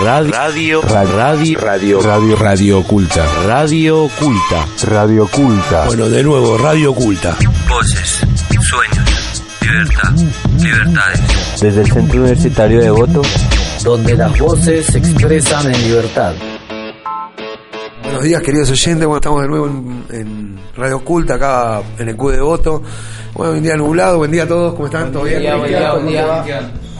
Radio, radio, radio, Radio, radio oculta. radio oculta. Radio oculta. Bueno, de nuevo, Radio Oculta. Voces, sueños, libertad, libertades. Desde el Centro Universitario de Voto, donde las voces se expresan en libertad. Buenos días, queridos oyentes. Bueno, estamos de nuevo en, en Radio Oculta, acá en el Q de Voto. Bueno, un día nublado. Buen día a todos. ¿Cómo están? ¿Todo bien?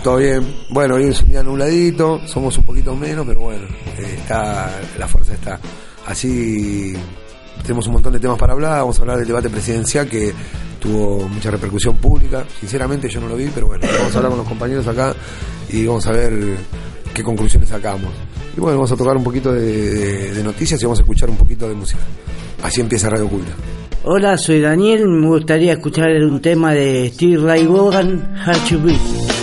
Todo bien. Bueno, hoy es un día nubladito. Somos un poquito menos, pero bueno, eh, está la fuerza está. Así tenemos un montón de temas para hablar. Vamos a hablar del debate presidencial que tuvo mucha repercusión pública. Sinceramente yo no lo vi, pero bueno, vamos a hablar con los compañeros acá y vamos a ver qué conclusiones sacamos. Y bueno, vamos a tocar un poquito de, noticias y vamos a escuchar un poquito de música. Así empieza Radio Oculta. Hola, soy Daniel. Me gustaría escuchar un tema de Steve Ray Vaughan, Hard to.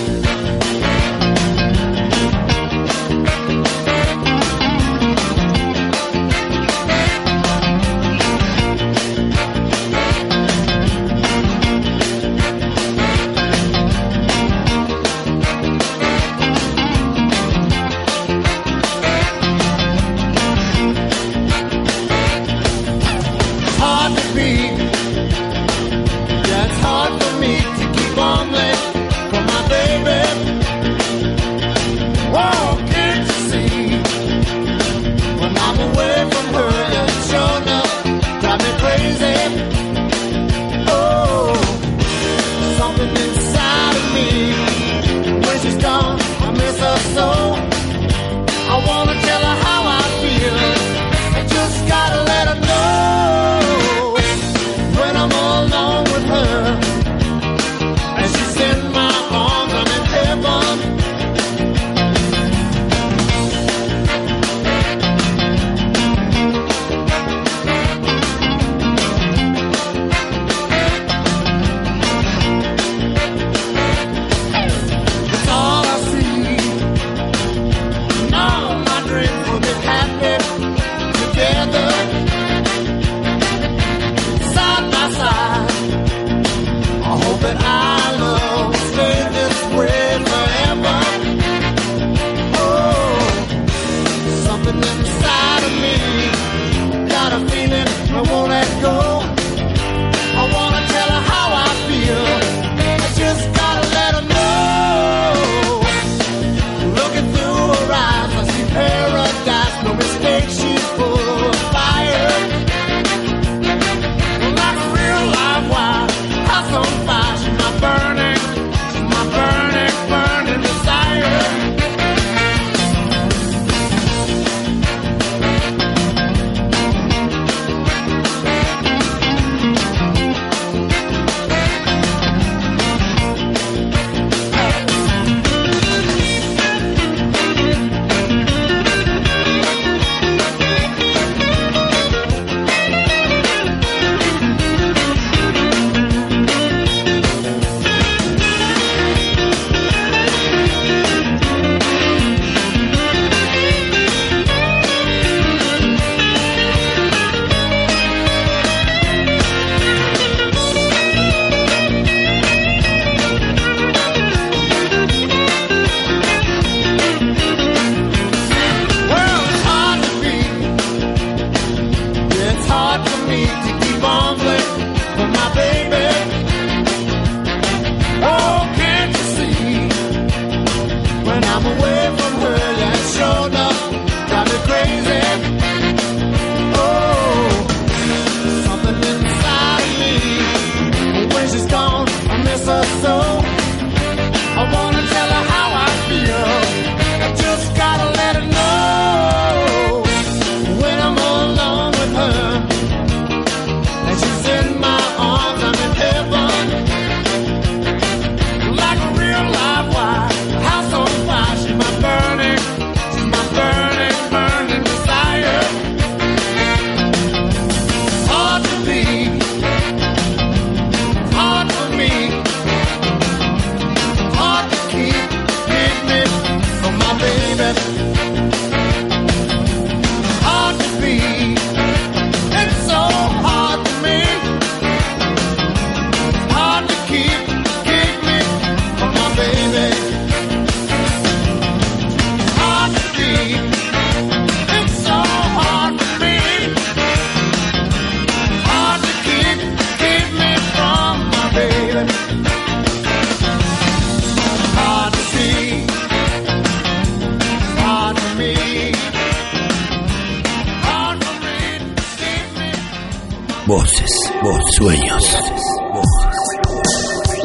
Voces, voces, sueños.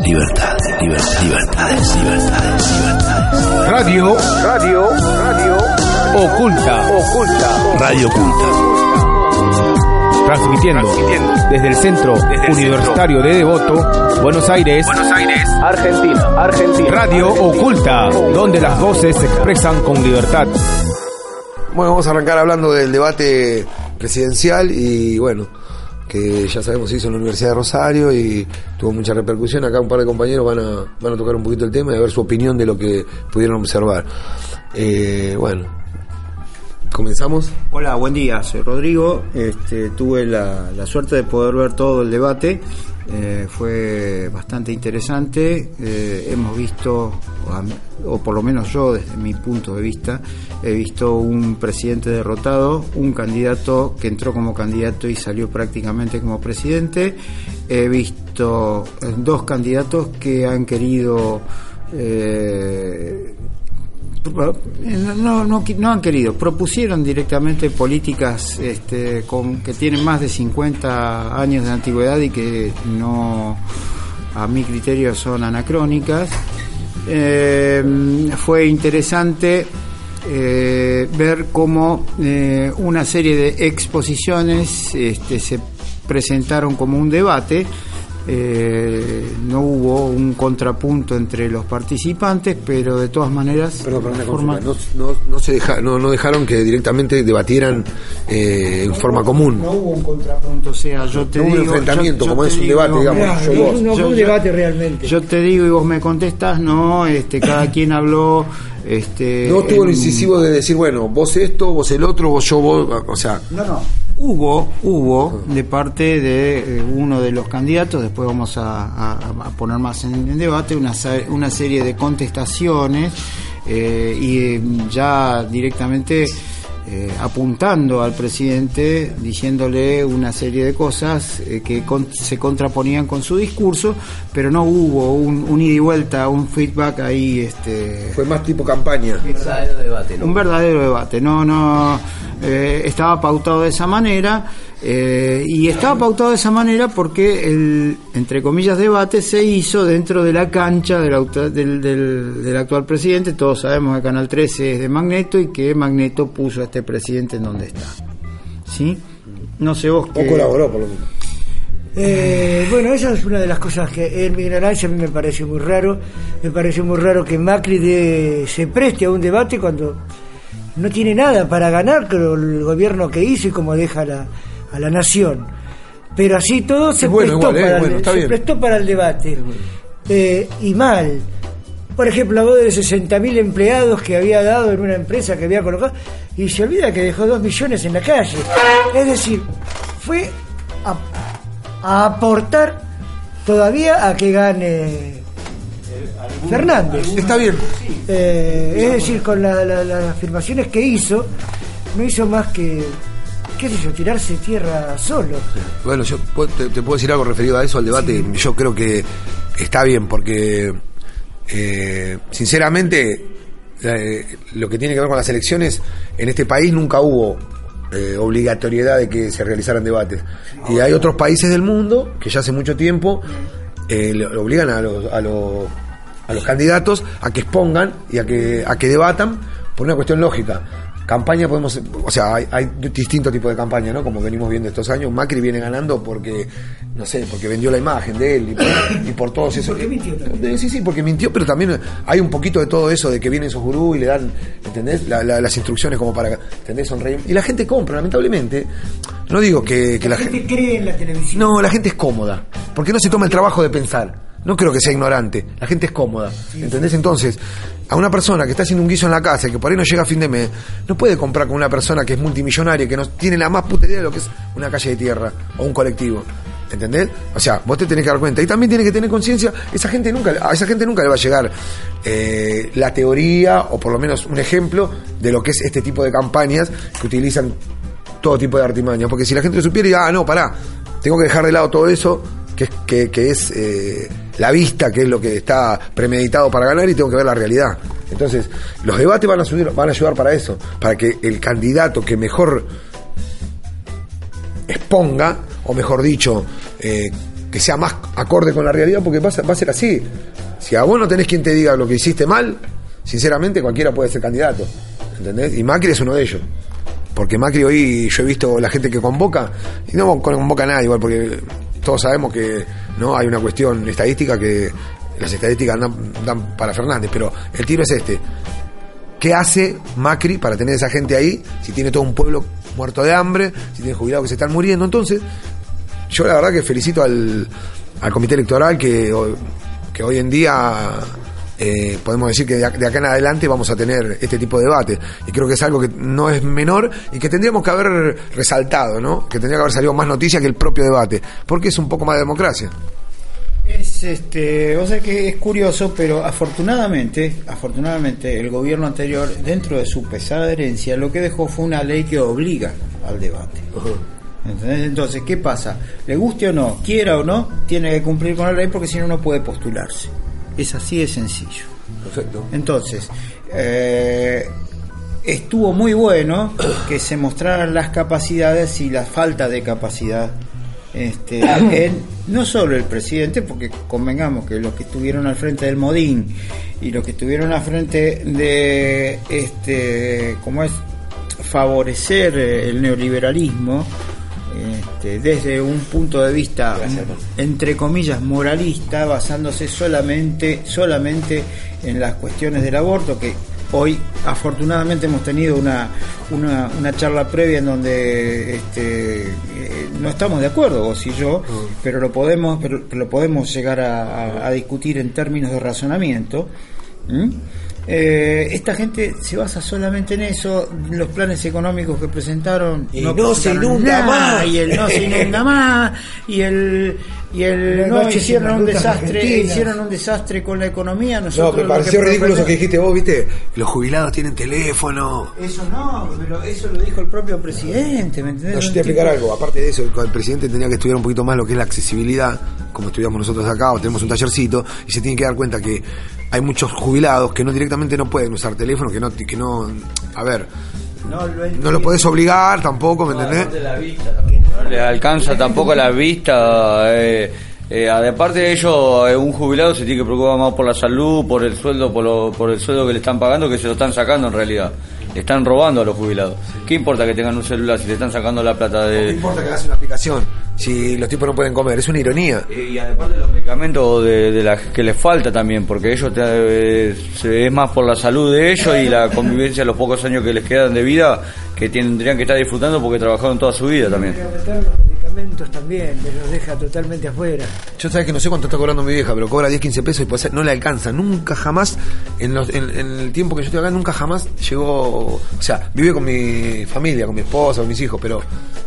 Libertad, libertad, libertades, libertades, libertades. Radio, radio, radio. Oculta, oculta. Radio Oculta. Transmitiendo, desde el Centro Universitario de Devoto, Buenos Aires, Argentina, Argentina. Radio Oculta, donde las voces se expresan con libertad. Bueno, vamos a arrancar hablando del debate presidencial y bueno, ya sabemos se hizo en la Universidad de Rosario y tuvo mucha repercusión. Acá un par de compañeros van a, van a tocar un poquito el tema y a ver su opinión de lo que pudieron observar. Eh, bueno, comenzamos. Hola, buen día, soy Rodrigo. Este, tuve la, la suerte de poder ver todo el debate. Eh, fue bastante interesante. Eh, hemos visto, o, por lo menos yo desde mi punto de vista, he visto un presidente derrotado, un candidato que entró como candidato y salió prácticamente como presidente. He visto eh, dos candidatos que han querido... eh, no, no han querido, propusieron directamente políticas este, con, que tienen más de 50 años de antigüedad y que no, a mi criterio, son anacrónicas. Eh, fue interesante eh, ver cómo eh, una serie de exposiciones este, se presentaron como un debate. Eh, no hubo un contrapunto entre los participantes, pero de todas maneras, una forma- consulta. no, no, no se deja, no, no dejaron que directamente debatieran eh, en forma común. no hubo un contrapunto, o sea, yo te No hubo un digo, enfrentamiento, yo- yo como es un digo, debate, digamos, yo vos. No fue yo- un yo- debate realmente. Yo te digo y vos me contestas, no, este, cada quien habló, este, No estuvo lo en- incisivo de decir, bueno, vos esto, vos el otro, vos yo, vos, o sea, No, no. Hubo, hubo de parte de eh, uno de los candidatos, después vamos a, poner más en, debate, una, una serie de contestaciones eh, y eh, ya directamente eh, apuntando al presidente, diciéndole una serie de cosas eh, que con- se contraponían con su discurso, pero no hubo un, un ida y vuelta, un feedback ahí. Este, fue más tipo campaña. Verdadero debate, ¿no? un verdadero debate. No, no eh, estaba pautado de esa manera eh, y estaba pautado de esa manera porque el, entre comillas, debate se hizo dentro de la cancha del, del, del- del actual presidente. Todos sabemos que Canal 13 es de Magneto y que Magneto puso a este presidente en donde está. ¿Sí? No sé vos O qué... colaboró, por lo menos. Eh, bueno, esa es una de las cosas que en mi ignorancia a mí me parece muy raro. Me parece muy raro que Macri de- se preste a un debate cuando no tiene nada para ganar, creo, el gobierno que hizo y cómo deja la, a la nación. Pero así todo se, Es bueno prestó, igual, eh, bueno, el, se prestó para el debate. Eh, y mal. Por ejemplo, habló de 60.000 empleados que había dado en una empresa que había colocado y se olvida que dejó 2 millones en la calle. Es decir, fue a, a aportar todavía a que gane Fernández. Está bien. Eh, es decir, con la- la- las afirmaciones que hizo, no hizo más que, qué sé yo, tirarse tierra solo. Bueno, yo te, te puedo decir algo referido a eso, al debate. Yo creo que está bien, porque eh, sinceramente eh, lo que tiene que ver con las elecciones, en este país nunca hubo eh, obligatoriedad de que se realizaran debates. Y hay otros países del mundo que ya hace mucho tiempo le obligan a los, a, los, a los candidatos a que expongan y a que, a que debatan por una cuestión lógica. Campaña podemos, o sea, hay, hay distintos tipos de campaña, ¿no? Como venimos viendo estos años, Macri viene ganando porque, no sé, porque vendió la imagen de él y por, y por todos esos. Porque mintió también. Sí, sí, porque mintió, pero también hay un poquito de todo eso de que vienen esos gurús y le dan, ¿entendés? La- la- las instrucciones como para, ¿entendés? Sonreír. Y la gente compra, lamentablemente. No digo que, que La la gente. gente cree en la televisión. No, la gente es cómoda, porque no se toma el trabajo de pensar. No creo que sea ignorante, la gente es cómoda. ¿Entendés? Entonces, a una persona que está haciendo un guiso en la casa y que por ahí no llega a fin de mes, no puede comprar con una persona que es multimillonaria, que no tiene la más puta idea de lo que es una calle de tierra o un colectivo. ¿Entendés? O sea, vos te tenés que dar cuenta. Y también tiene que tener conciencia, esa gente nunca, a esa gente nunca le va a llegar eh, la teoría, o por lo menos un ejemplo, de lo que es este tipo de campañas que utilizan todo tipo de artimañas. Porque si la gente lo supiera, diga, ah, no, pará, tengo que dejar de lado todo eso, que que, que es eh, la vista, que es lo que está premeditado para ganar, y tengo que ver la realidad. Entonces, los debates van a, ayudar para eso, para que el candidato que mejor exponga o mejor dicho, eh, que sea más acorde con la realidad, porque va a, va a ser así. Si a vos no tenés quien te diga lo que hiciste mal, sinceramente cualquiera puede ser candidato. ¿Entendés? Y Macri es uno de ellos. Porque Macri hoy, yo he visto la gente que convoca, y no convoca a nadie igual, porque todos sabemos que no hay una cuestión estadística que las estadísticas dan, dan para Fernández, pero el tiro es este. ¿Qué hace Macri para tener esa gente ahí si tiene todo un pueblo muerto de hambre, si tiene jubilados que se están muriendo? Entonces, yo la verdad que felicito al, al comité electoral que, que hoy en día eh, podemos decir que de, ac- de acá en adelante vamos a tener este tipo de debate. Y creo que es algo que no es menor y que tendríamos que haber resaltado, ¿no? Que tendría que haber salido más noticia que el propio debate, porque es un poco más de democracia. Es este, o sea que es curioso, pero afortunadamente, afortunadamente el gobierno anterior, dentro de su pesada herencia, lo que dejó fue una ley que obliga al debate. ¿Entendés? Entonces, ¿qué pasa? Le guste o no, quiera o no, tiene que cumplir con la ley porque si no, no puede postularse. Es así de sencillo. Perfecto. Entonces, eh, estuvo muy bueno que se mostraran las capacidades y la falta de capacidad este, en no solo el presidente, porque convengamos que los que estuvieron al frente del Modín y los que estuvieron al frente de este, ¿cómo es? favorecer eh, el neoliberalismo este, desde un punto de vista entre comillas moralista basándose solamente solamente en las cuestiones del aborto que hoy afortunadamente hemos tenido una, una, una charla previa en donde este, eh, no estamos de acuerdo vos y yo pero lo podemos pero lo podemos llegar a, a- a discutir en términos de razonamiento ¿Mm? Eh, esta gente se basa solamente en eso, los planes económicos que presentaron Y no se presentaron inunda nada, más. y el no se inunda más y el y el no noche hicieron un desastre, argentinas. hicieron un desastre con la economía, No, nosotros que lo pareció ridículo eso que dijiste vos, ¿viste? Los jubilados tienen teléfono. Eso no, pero eso lo dijo el propio presidente, ¿me entendés? No, yo te voy a explicar algo. Aparte de eso, el presidente tenía que estudiar un poquito más lo que es la accesibilidad, como estudiamos nosotros acá, o tenemos un tallercito, y se tiene que dar cuenta que hay muchos jubilados que no directamente no pueden usar teléfono, que no, que no, a ver, No, lo no lo podés obligar tampoco, ¿me entendés? No le alcanza tampoco la vista. Eh, eh, aparte de ello, eh, un jubilado se tiene que preocupar más por la salud, por el sueldo, por, lo- por el sueldo que le están pagando, que se lo están sacando en realidad. Le están robando a los jubilados. ¿Qué importa que tengan un celular si le están sacando la plata No de... importa que hagas una aplicación, si los tipos no pueden comer, es una ironía. Eh, Y además de los medicamentos de, de la, que les falta también, porque ellos te- eh, es más por la salud de ellos y la convivencia, los pocos años que les quedan de vida, que tendrían que estar disfrutando porque trabajaron toda su vida también. Medicamentos también, me los deja totalmente afuera. Yo sabes que no sé cuánto está cobrando mi vieja, pero cobra 10, 15 pesos y puede ser- no le alcanza. Nunca jamás, en, los- en- en el tiempo que yo estoy acá, nunca jamás llegó. O sea, vive con mi familia, con mi esposa, con mis hijos, pero.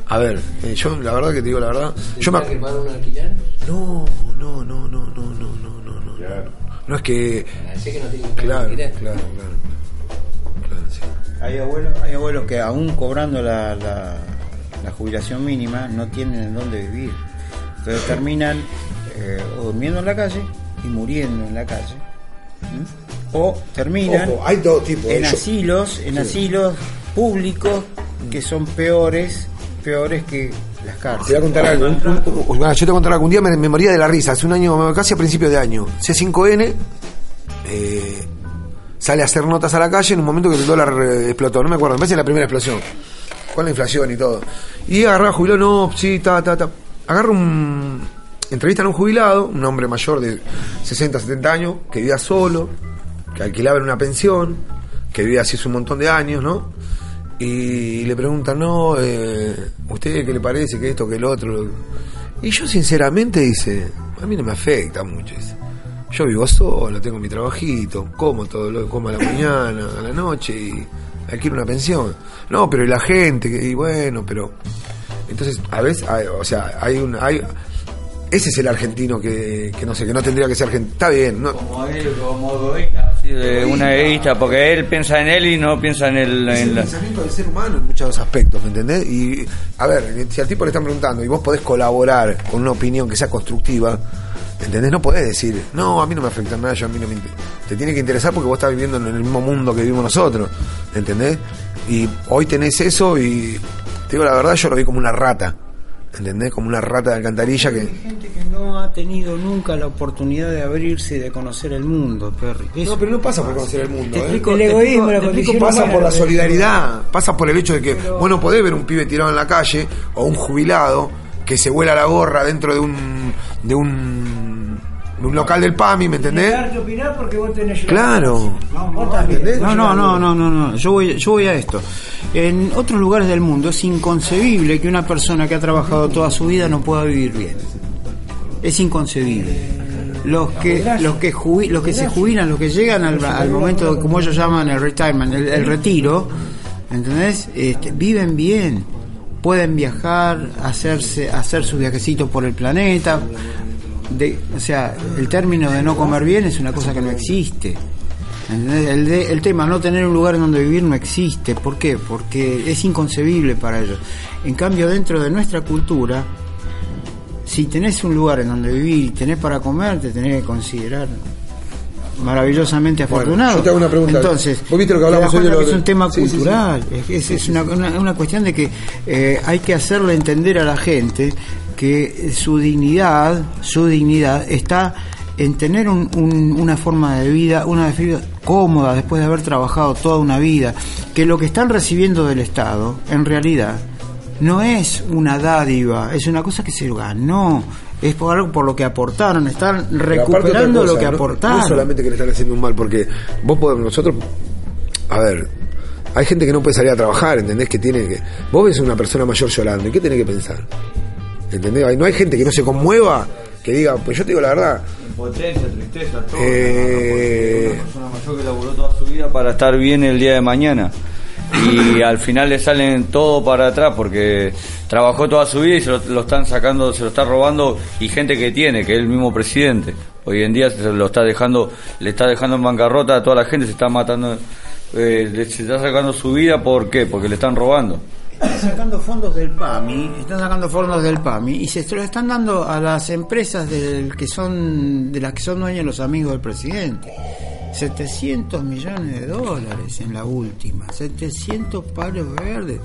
A ver, eh, yo la verdad que te digo la verdad. Yo me. un alquiler? No, no, no, no, no, no, no, no, no. No es que. Sé que no tiene Claro, alquiler. claro, claro. Claro, sí. Hay abuelos, hay abuelos que aún cobrando la, la, la jubilación mínima no tienen en dónde vivir. Entonces terminan eh, o durmiendo en la calle y muriendo en la calle. ¿m? O terminan Ojo, hay todo tipo. en Yo- asilos, en asilos públicos que son peores, peores que las Te voy a cárceles. contar algo. Un- un- un- yo te voy a contar algo. Un día me, me moría de la risa. Hace un año, casi a principios de año. C5N eh, sale a hacer notas a la calle en un momento que el dólar eh, explotó. No me acuerdo. Me parece la primera explosión. Con la inflación y todo. Y agarraba jubilado. No, sí, ta, ta, ta. Agarra un. Entrevistan a un jubilado, un hombre mayor de 60, 70 años, que vivía solo, que alquilaba en una pensión, que vivía así hace un montón de años, ¿no? y le preguntan, no, eh, ¿usted qué le parece que esto, que el otro? Y yo sinceramente dice, a mí no me afecta mucho. dice. Yo vivo solo, tengo mi trabajito, como todo lo como a la mañana, a la noche y alquilo una pensión. No, pero y la gente, y bueno, pero... Entonces, a veces, hay- o sea, hay un... Hay, ese es el argentino que, que no sé, que no tendría que ser argentino. Está bien, no, Como él, como egoísta, así de una egoísta, porque él piensa en él y no piensa en. Es en el la- pensamiento del ser humano en muchos aspectos, ¿me entendés? Y, a ver, si al tipo le están preguntando y vos podés colaborar con una opinión que sea constructiva, ¿entendés? No podés decir, no, a mí no me afecta nada, yo a mí no me inter-". Te tiene que interesar porque vos estás viviendo en el mismo mundo que vivimos nosotros, ¿entendés? Y hoy tenés eso y, te digo la verdad, yo lo vi como una rata, ¿entendés? Como una rata de alcantarilla que... Hay gente que no ha tenido nunca la oportunidad de abrirse y de conocer el mundo, Perry. Eso- No, pero no pasa por conocer el mundo. Te ¿eh? El te egoísmo, explico- la te explico condición por- Pasa por la la solidaridad, pasa por el hecho de que vos no podés ver un pibe tirado en la calle o un jubilado que se vuela la gorra dentro de un de un, de un local del PAMI, ¿me entendés? Porque vos tenés Claro. No, no, no, no, no, no. Yo voy, yo voy a esto. En otros lugares del mundo es inconcebible que una persona que ha trabajado toda su vida no pueda vivir bien. Es inconcebible. Los que, los que, jubi- los que se jubilan, los que llegan al, al momento, como ellos llaman el retirement, el, el retiro, ¿entendés? Este, viven bien, pueden viajar, hacerse, hacer sus viajecitos por el planeta. O sea, el término de no comer bien es una cosa que no existe. ¿Entendés? El, de- el tema no tener un lugar en donde vivir no existe. ¿Por qué? Porque es inconcebible para ellos. En cambio, dentro de nuestra cultura, si tenés un lugar en donde vivir y tenés para comer, te tenés que considerar maravillosamente Bueno, afortunado. yo te hago una pregunta. Entonces, ¿Vos viste lo que hablamos hoy de lo es un tema Sí, sí, sí. cultural. Es, es- es una, una- una cuestión de que eh, hay que hacerle entender a la gente que su dignidad, su dignidad está en tener un- un- una forma de vida, una vida cómoda después de haber trabajado toda una vida, que lo que están recibiendo del Estado, en realidad, no es una dádiva, es una cosa que se ganó, es por algo por lo que aportaron, están recuperando cosa, lo que no- aportaron. No solamente que le están haciendo un mal, porque vos podés, nosotros, a ver, hay gente que no puede salir a trabajar, ¿entendés? Que tiene que. Vos ves a una persona mayor llorando, ¿y qué tenés que pensar? ¿Entendés? Hay- No hay gente que no se conmueva, que diga, pues yo te digo la verdad, Impotencia, tristeza, todo. Eh, Una persona mayor que laburó toda su vida para estar bien el día de mañana. Y al final le salen todo para atrás porque trabajó toda su vida y se lo, lo están sacando, se lo está robando y gente que tiene, que es el mismo presidente. Hoy en día se lo está dejando, le está dejando en bancarrota a toda la gente, se está matando, eh, se está sacando su vida, ¿por qué? Porque le están robando. Están sacando fondos del PAMI, están sacando fondos del PAMI y se lo están dando a las empresas del que son de las que son dueños los amigos del presidente. 700 millones de dólares en la última, 700 palos verdes.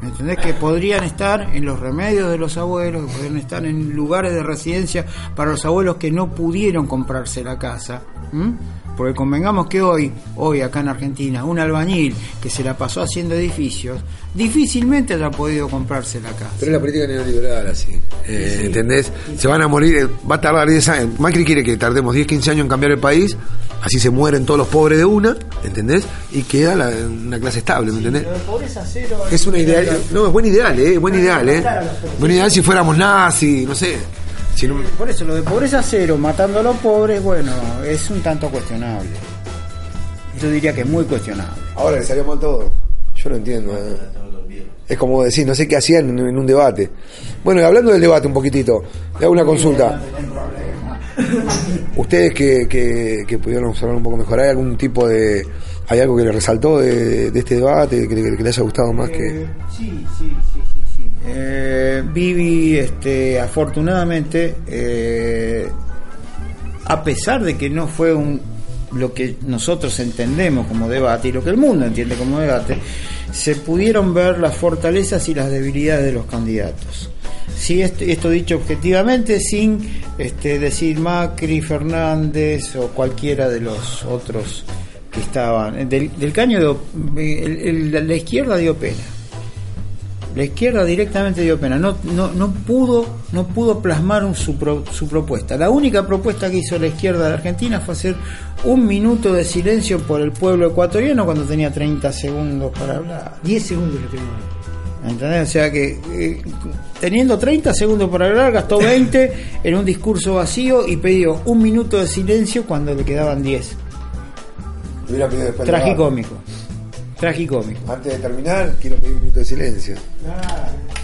¿Me entendés? Que podrían estar en los remedios de los abuelos, que podrían estar en lugares de residencia para los abuelos que no pudieron comprarse la casa. ¿m? Porque convengamos que hoy, hoy acá en Argentina, un albañil que se la pasó haciendo edificios, difícilmente haya podido comprarse la casa. pero es la política neoliberal así. Eh, ¿Entendés? Se van a morir, eh, va a tardar 10 años. Macri quiere que tardemos 10, 15 años en cambiar el país, así se mueren todos los pobres de una, ¿entendés? Y queda la- una clase estable, ¿me entendés? Es una ideal, no, es buen ideal, eh, buen ideal, eh. Buen ideal si fuéramos nazis, no sé. Si no- Por eso lo de pobreza cero, matando a los pobres, bueno, es un tanto cuestionable. Yo diría que es muy cuestionable. ahora le salió mal todo. Yo no entiendo. eh. Es como decir, no sé qué hacían en, un debate. Bueno, y hablando del debate un poquitito, le hago una consulta. Ustedes que, que, que pudieron observar un poco mejor, ¿hay algún tipo de... ¿Hay algo que le resaltó de, de este debate, que le, que le haya gustado más que...? Sí, sí, sí. Eh, Vivi, este, afortunadamente, eh, a pesar de que no fue un lo que nosotros entendemos como debate y lo que el mundo entiende como debate, se pudieron ver las fortalezas y las debilidades de los candidatos. Sí, esto, esto dicho objetivamente, sin este, decir Macri, Fernández o cualquiera de los otros que estaban. Del, caño, de, la izquierda dio pena. La izquierda directamente dio pena, no, no, no pudo, no pudo plasmar un- su, pro- su propuesta. La única propuesta que hizo la izquierda de Argentina fue hacer un minuto de silencio por el pueblo ecuatoriano cuando tenía 30 segundos para hablar. 10 segundos le tengo. ¿Entendés? O sea que eh, teniendo 30 segundos para hablar, gastó 20 en un discurso vacío y pidió un minuto de silencio cuando le quedaban 10. Hubiera pedido después del Tragicómico. Tragicómico. Antes de terminar, quiero pedir un minuto de silencio.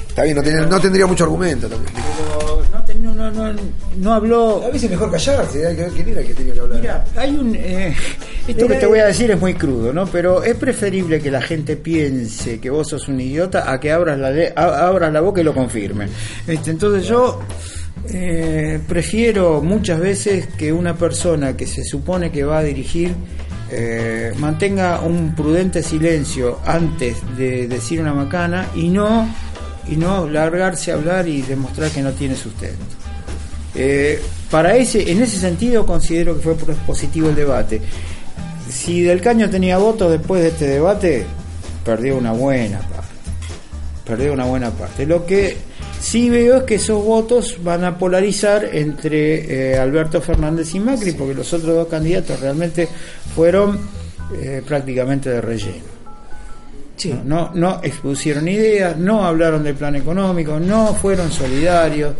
Está bien, no, ten- no tendría mucho argumento también. Pero no, ten- no, no, no, no habló A veces es mejor callarse, hay que ver quién era el que tenía que hablar. Mira, hay un. eh, esto que te voy a decir es muy crudo, ¿no? Pero es preferible que la gente piense que vos sos un idiota a que abras la, le- abras la boca y lo confirmen. Este, entonces yo. eh, prefiero muchas veces que una persona que se supone que va a dirigir eh, mantenga un prudente silencio antes de decir una macana y no y no largarse a hablar y demostrar que no tiene sustento. Eh, para ese, en ese sentido considero que fue positivo el debate. Si Del Caño tenía votos después de este debate, perdió una buena parte. Perdió una buena parte. Lo que sí veo es que esos votos van a polarizar entre eh, Alberto Fernández y Macri, porque los otros dos candidatos realmente fueron eh, prácticamente de relleno. No, no expusieron ideas, no hablaron del plan económico, no fueron solidarios,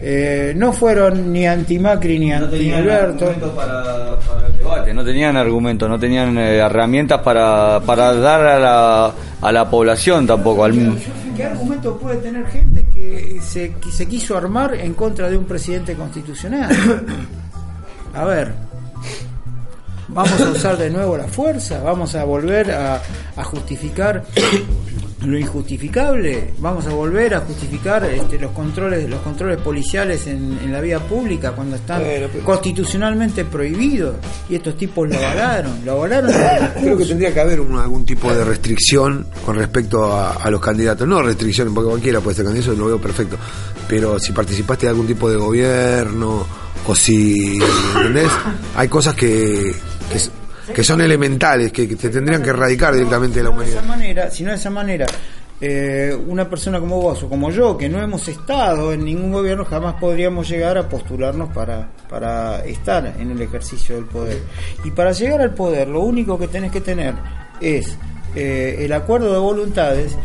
eh, no fueron ni anti-Macri ni anti-Alberto. Para, para el debate, no tenían argumentos, no tenían herramientas para, para dar a la, a la población tampoco. Al... ¿Qué argumento puede tener gente se, se quiso armar en contra de un presidente constitucional? A ver, vamos a usar de nuevo la fuerza, vamos a volver a, a justificar lo injustificable, vamos a volver a justificar este, los controles los controles policiales en, en la vía pública cuando están Bueno, pero- constitucionalmente prohibidos y estos tipos lo avalaron, lo avalaron. Creo que tendría que haber un- algún tipo de restricción con respecto a, a los candidatos. No restricción, porque cualquiera puede ser candidato, lo veo perfecto. Pero si participaste de algún tipo de gobierno o si. ¿Entendés? Hay cosas que, que son elementales, que, que te tendrían que erradicar directamente de la de humanidad. esa manera, si no de esa manera, eh, una persona como vos o como yo, que no hemos estado en ningún gobierno, jamás podríamos llegar a postularnos para, para estar en el ejercicio del poder. Y para llegar al poder, lo único que tenés que tener es eh, el acuerdo de voluntades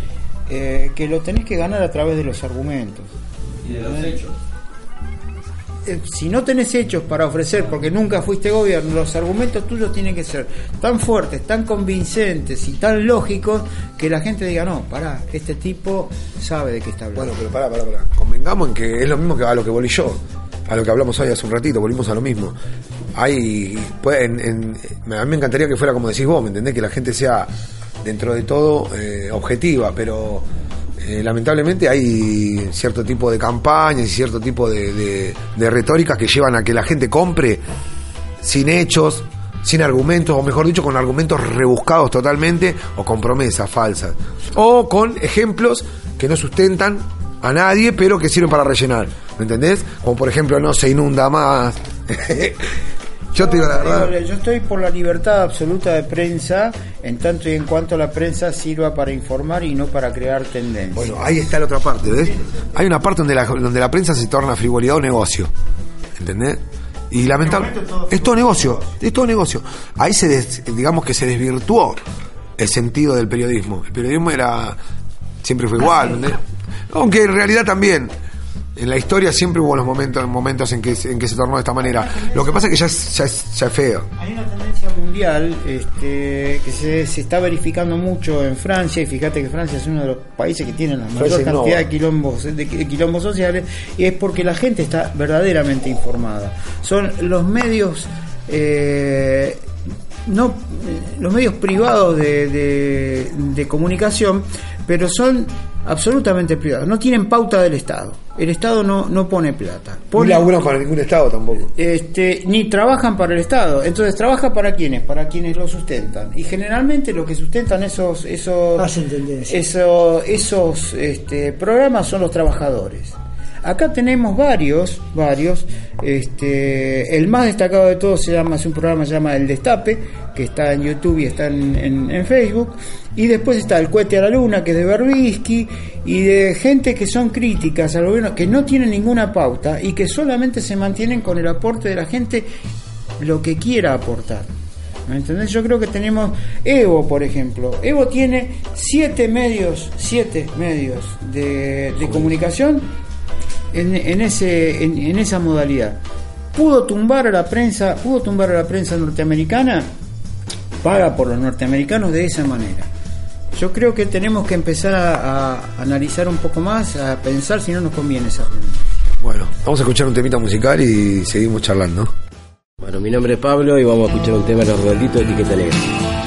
eh, que lo tenés que ganar a través de los argumentos. Y de los hechos. Eh, si no tenés hechos para ofrecer, porque nunca fuiste gobierno, los argumentos tuyos tienen que ser tan fuertes, tan convincentes y tan lógicos que la gente diga, no, pará, este tipo sabe de qué está hablando. Bueno, pero pará, pará, pará. Convengamos en que es lo mismo que a lo que volví yo. A lo que hablamos hoy hace un ratito, volvimos a lo mismo. Hay. Pues, a mí me encantaría que fuera como decís vos, ¿me entendés? Que la gente sea, dentro de todo, eh, objetiva, pero. Eh, lamentablemente hay cierto tipo de campañas y cierto tipo de, de, de retóricas que llevan a que la gente compre sin hechos, sin argumentos, o mejor dicho, con argumentos rebuscados totalmente, o con promesas falsas. O con ejemplos que no sustentan a nadie, pero que sirven para rellenar. ¿Me entendés? Como por ejemplo, no se inunda más. Yo te digo la verdad. Yo estoy por la libertad absoluta de prensa, en tanto y en cuanto la prensa sirva para informar y no para crear tendencias. Bueno, ahí está la otra parte, ¿ves? Hay una parte donde la, donde la prensa se torna frivolidad o negocio. ¿Entendés? Y lamentablemente es todo negocio, es todo negocio. Ahí se des- digamos que se desvirtuó el sentido del periodismo. El periodismo era siempre fue igual, ¿entendés? Aunque en realidad también en la historia siempre hubo los momentos momentos en que en que se tornó de esta manera. Lo que pasa es que ya es, ya es, ya es feo. Hay una tendencia mundial este, que se, se está verificando mucho en Francia, y fíjate que Francia es uno de los países que tiene la mayor Francia cantidad de quilombos, de qui- quilombos sociales, y es porque la gente está verdaderamente informada. Son los medios. eh, no los medios privados de, de- de comunicación, pero son absolutamente privados, no tienen pauta del Estado. El Estado no, no pone plata. Pone- laburan para ningún estado tampoco. este, ni trabajan para el Estado. Entonces, ¿trabaja para quiénes? Para quienes lo sustentan. Y generalmente lo que sustentan esos esos Hacen tendencia. eso- esos este, programas son los trabajadores. Acá tenemos varios, varios. Este, el más destacado de todos se llama, es un programa que se llama El Destape, que está en YouTube y está en, en- en Facebook. Y después está El Cohete a la Luna, que es de Berbisky, y de gente que son críticas al gobierno, que no tienen ninguna pauta y que solamente se mantienen con el aporte de la gente lo que quiera aportar. ¿Me entendés? Yo creo que tenemos Evo, por ejemplo. Evo tiene siete medios, siete medios de, de comunicación en, en ese, en, en esa modalidad. Pudo tumbar a la prensa, pudo tumbar a la prensa norteamericana, paga por los norteamericanos de esa manera. Yo creo que tenemos que empezar a, a analizar un poco más, a pensar si no nos conviene esa reunión. Bueno, vamos a escuchar un temita musical y seguimos charlando. Bueno, mi nombre es Pablo y vamos a escuchar un tema de los redonditos de etiqueta negra.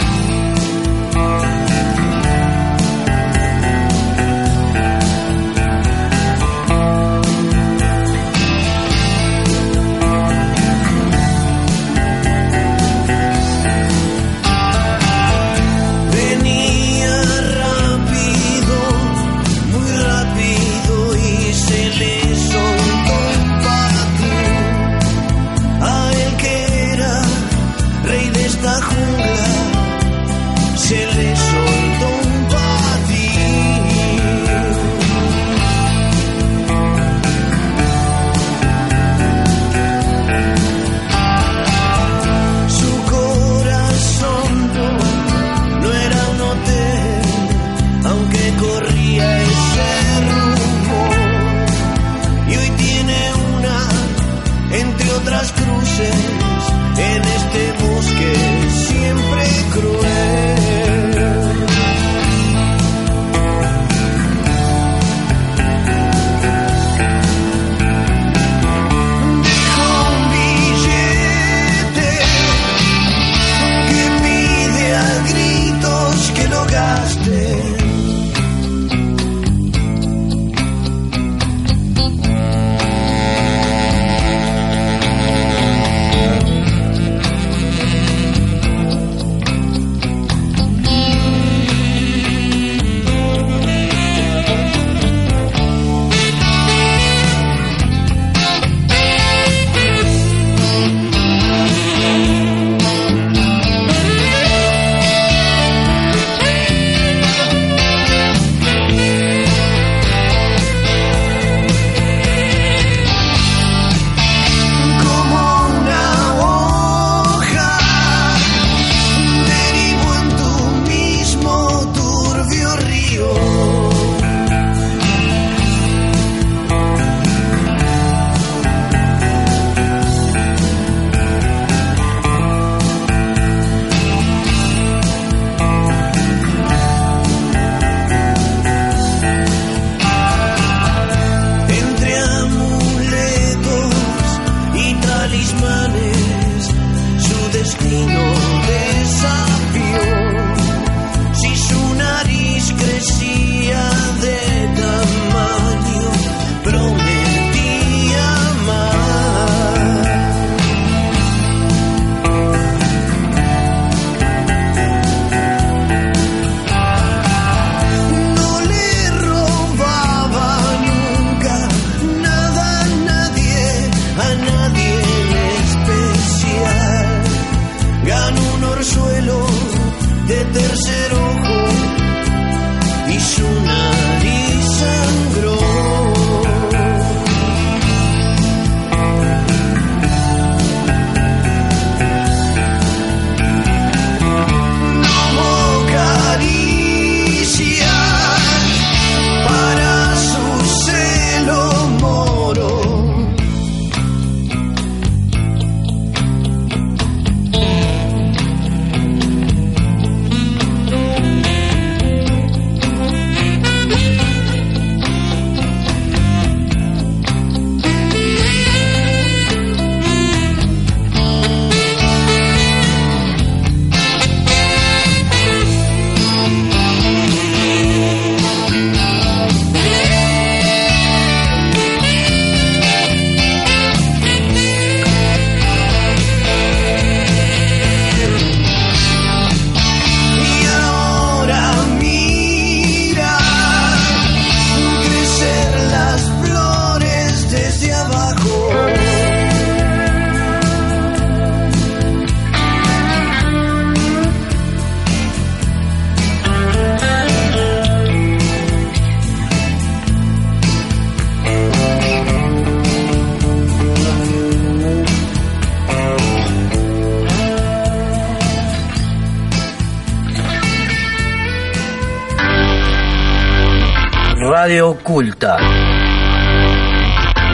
Radio Oculta.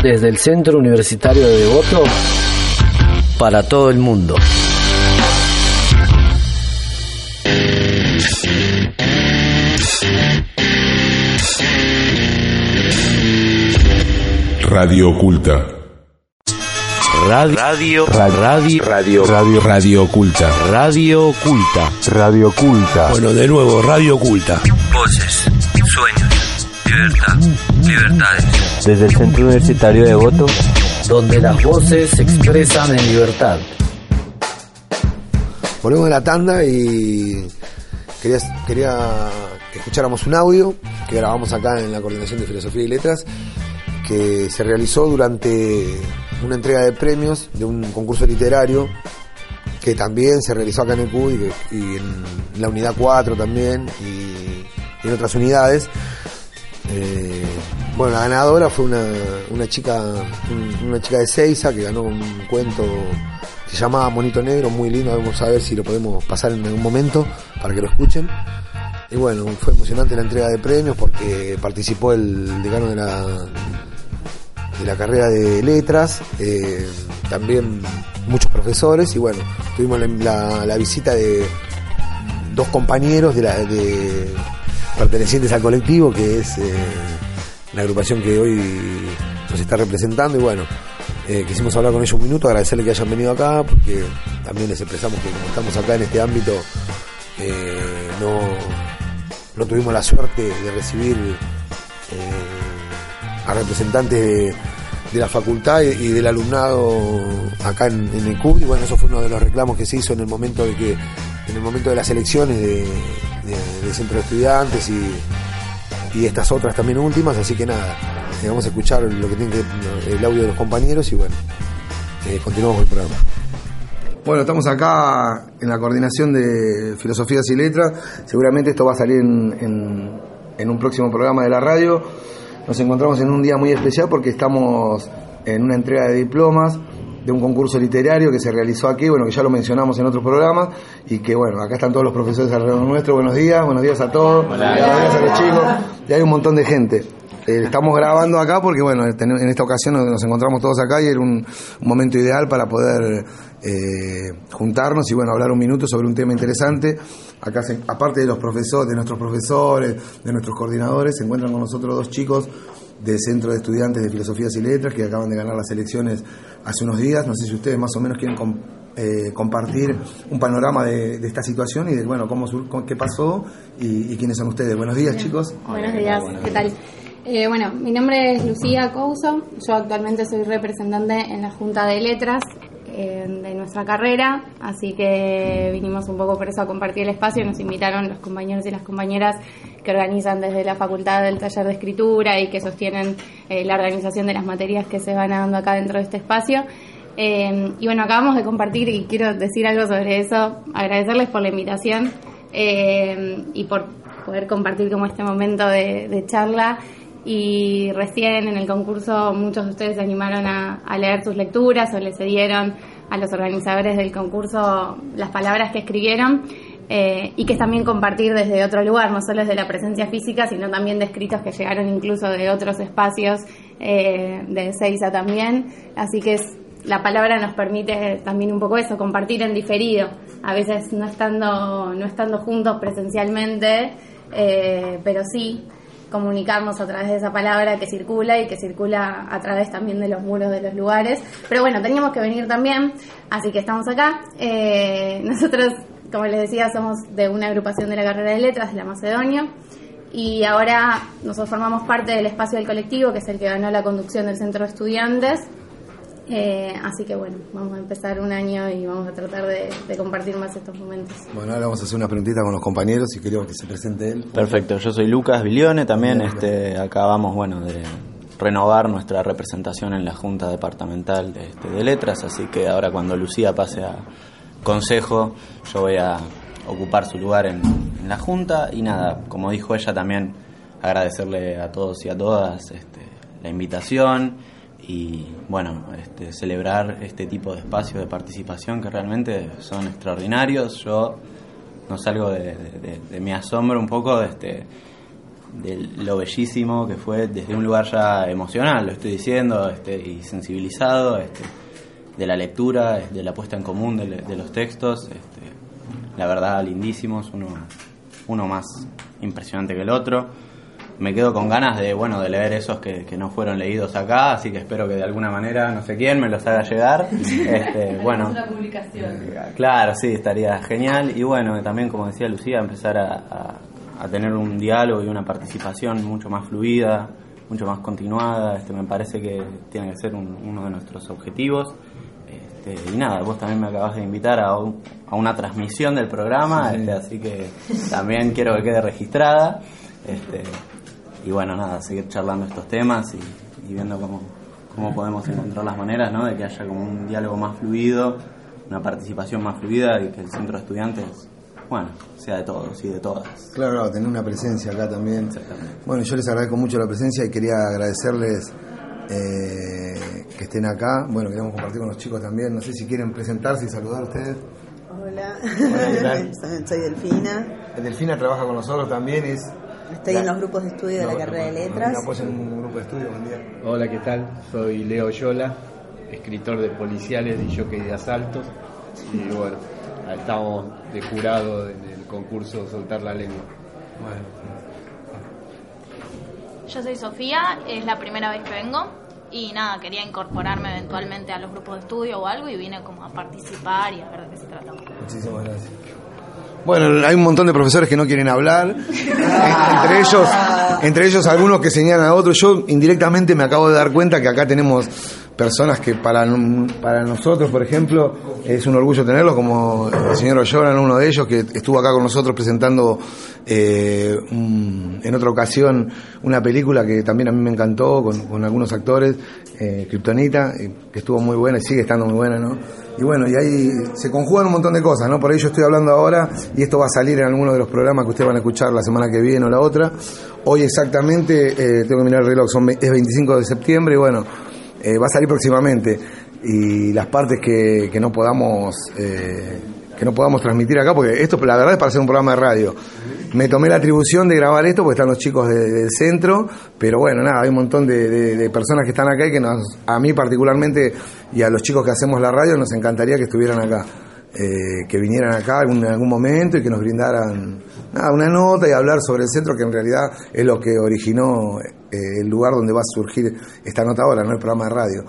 Desde el Centro Universitario de Devoto para todo el mundo. Radio Oculta. Radio, radio, radio, radio, Radio, radio Oculta. radio oculta. Radio Oculta. Bueno, de nuevo, Radio Oculta. Voces, libertad, libertades. Desde el Centro Universitario de Devoto Donde las voces se expresan en libertad. Volvemos de la tanda y quería, quería que escucháramos un audio que grabamos acá en la Coordinación de Filosofía y Letras que se realizó durante una entrega de premios de un concurso literario que también se realizó acá en el CUD y, y en la unidad 4 también y, y en otras unidades. Eh, bueno, la ganadora fue una, una chica un- una chica de Seiza que ganó un cuento que se llamaba Monito Negro, muy lindo, vamos a ver si lo podemos pasar en algún momento para que lo escuchen. Y bueno, fue emocionante la entrega de premios porque participó el decano de la, de la carrera de letras, eh, también muchos profesores y bueno, tuvimos la, la- la visita de dos compañeros de, la, de pertenecientes al colectivo que es eh, la agrupación que hoy nos está representando. Y bueno, eh, quisimos hablar con ellos un minuto, agradecerles que hayan venido acá porque también les expresamos que como estamos acá en este ámbito eh, no, no tuvimos la suerte de recibir a representantes de, la facultad y, del alumnado acá en, en el CUB. Y bueno, eso fue uno de los reclamos que se hizo en el momento de que en el momento de las elecciones de, de- centro de estudiantes y, y estas otras también últimas, así que nada, eh, vamos a escuchar lo que tiene que, el audio de los compañeros y bueno, eh, continuamos con el programa. Bueno, estamos acá en la coordinación de Filosofías y Letras. Seguramente esto va a salir en- en un próximo programa de la radio. Nos encontramos en un día muy especial porque estamos en una entrega de diplomas de un concurso literario que se realizó aquí, bueno, que ya lo mencionamos en otros programas, y que bueno, acá están todos los profesores alrededor nuestro. Buenos días, buenos días a todos, buenos días a los chicos, y hay un montón de gente. Eh, estamos grabando acá porque, bueno, en esta ocasión nos, nos encontramos todos acá y era un, un momento ideal para poder eh, juntarnos y, bueno, hablar un minuto sobre un tema interesante. Acá, se- aparte de los profesores, de nuestros profesores, de nuestros coordinadores, se encuentran con nosotros dos chicos del Centro de Estudiantes de Filosofías y Letras que acaban de ganar las elecciones hace unos días. No sé si ustedes más o menos quieren com- eh, compartir un panorama de, de esta situación y de, bueno, cómo, qué pasó y, y quiénes son ustedes. Buenos días, chicos. Buenos días, ¿qué tal? Eh, bueno, mi nombre es Lucía Couso, yo actualmente soy representante en la Junta de Letras de nuestra carrera, así que vinimos un poco por eso a compartir el espacio, nos invitaron los compañeros y las compañeras que organizan desde la Facultad del Taller de Escritura y que sostienen eh, la organización de las materias que se van dando acá dentro de este espacio. Eh, y bueno, acabamos de compartir y quiero decir algo sobre eso, agradecerles por la invitación eh, y por poder compartir como este momento de charla. Y recién en el concurso muchos de ustedes se animaron a, leer sus lecturas o le cedieron a los organizadores del concurso las palabras que escribieron. eh, y que es también compartir desde otro lugar, no solo desde la presencia física, sino también de escritos que llegaron incluso de otros espacios, eh, de Seiza también. Así que es, la palabra nos permite también un poco eso, compartir en diferido, a veces no estando, no estando juntos presencialmente, eh, pero sí comunicarnos a través de esa palabra que circula y que circula a través también de los muros de los lugares. Pero bueno, teníamos que venir también, así que estamos acá. Eh, nosotros, como les decía, somos de una agrupación de la carrera de letras de la Macedonia y ahora nosotros formamos parte del espacio del colectivo, que es el que ganó la conducción del centro de estudiantes. Eh, así que bueno, vamos a empezar un año y vamos a tratar de, de compartir más estos momentos. Bueno, ahora vamos a hacer una preguntita con los compañeros y queremos que se presente él. Perfecto, yo soy Lucas Bilione, también este, acabamos bueno, de renovar nuestra representación en la Junta Departamental de, este, de Letras, así que ahora cuando Lucía pase a Consejo, yo voy a ocupar su lugar en, en la Junta y nada, como dijo ella también, agradecerle a todos y a todas este, la invitación y bueno, este, celebrar este tipo de espacios de participación que realmente son extraordinarios. Yo no salgo de, mi asombro un poco de, este, de lo bellísimo que fue desde un lugar ya emocional, lo estoy diciendo, este, y sensibilizado, este, de la lectura, de la puesta en común de, de los textos, este, la verdad lindísimos, uno, uno más impresionante que el otro. Me quedo con ganas de bueno de leer esos que, que no fueron leídos acá, así que espero que de alguna manera, no sé quién, me los haga llegar. Este, bueno, Claro, sí, estaría genial. Y bueno, también, como decía Lucía, empezar a, a- a tener un diálogo y una participación mucho más fluida, mucho más continuada. Este, me parece que tiene que ser un- uno de nuestros objetivos. Este, y nada, vos también me acabas de invitar a, un- a una transmisión del programa, Sí. este, así que también quiero que quede registrada. Este, y bueno, nada, seguir charlando estos temas y, y viendo cómo, cómo podemos encontrar las maneras ¿no? de que haya como un diálogo más fluido, una participación más fluida y que el centro de estudiantes, bueno, sea de todos y de todas. Claro, claro, tener una presencia acá también. Bueno, yo les agradezco mucho la presencia y quería agradecerles eh, que estén acá. Bueno, queremos compartir con los chicos también. No sé si quieren presentarse y saludar a ustedes. Hola, Hola, ¿qué tal? soy, soy Delfina. Delfina trabaja con nosotros también. Es Estoy la- en los grupos de estudio de la No, carrera de letras. no apoyan un grupo de estudio, buen día. Hola, ¿qué tal? Soy Leo Yola, escritor de policiales y jockey de asaltos. Y bueno, estamos de jurado en el concurso Soltar la Lengua. Yo soy Sofía, es la primera vez que vengo y nada, quería incorporarme eventualmente a los grupos de estudio o algo y vine como a participar y a ver de qué se trataba. Muchísimas gracias. Bueno, hay un montón de profesores que no quieren hablar, entre ellos, entre ellos algunos que señalan a otros. Yo indirectamente me acabo de dar cuenta que acá tenemos personas que para, para nosotros, por ejemplo, es un orgullo tenerlos, como el señor Oyoran, uno de ellos, que estuvo acá con nosotros presentando eh, en otra ocasión una película que también a mí me encantó, con, con algunos actores, eh, Kryptonita, eh, que estuvo muy buena y sigue estando muy buena, ¿no? Y bueno, y ahí se conjugan un montón de cosas, ¿no? Por ahí yo estoy hablando ahora y esto va a salir en alguno de los programas que ustedes van a escuchar la semana que viene o la otra. Hoy exactamente, eh, tengo que mirar el reloj, es 25 de septiembre y bueno, eh, va a salir próximamente. Y las partes que, que no podamos... eh, que no podamos transmitir acá, porque esto la verdad es para hacer un programa de radio. Me tomé la atribución de grabar esto porque están los chicos de- del centro, pero bueno, nada, hay un montón de, personas que están acá y que nos, a mí particularmente y a los chicos que hacemos la radio nos encantaría que estuvieran acá, eh, que vinieran acá en algún momento y que nos brindaran una nota y hablar sobre el centro, que en realidad es lo que originó eh, el lugar donde va a surgir esta nota ahora, no el programa de radio.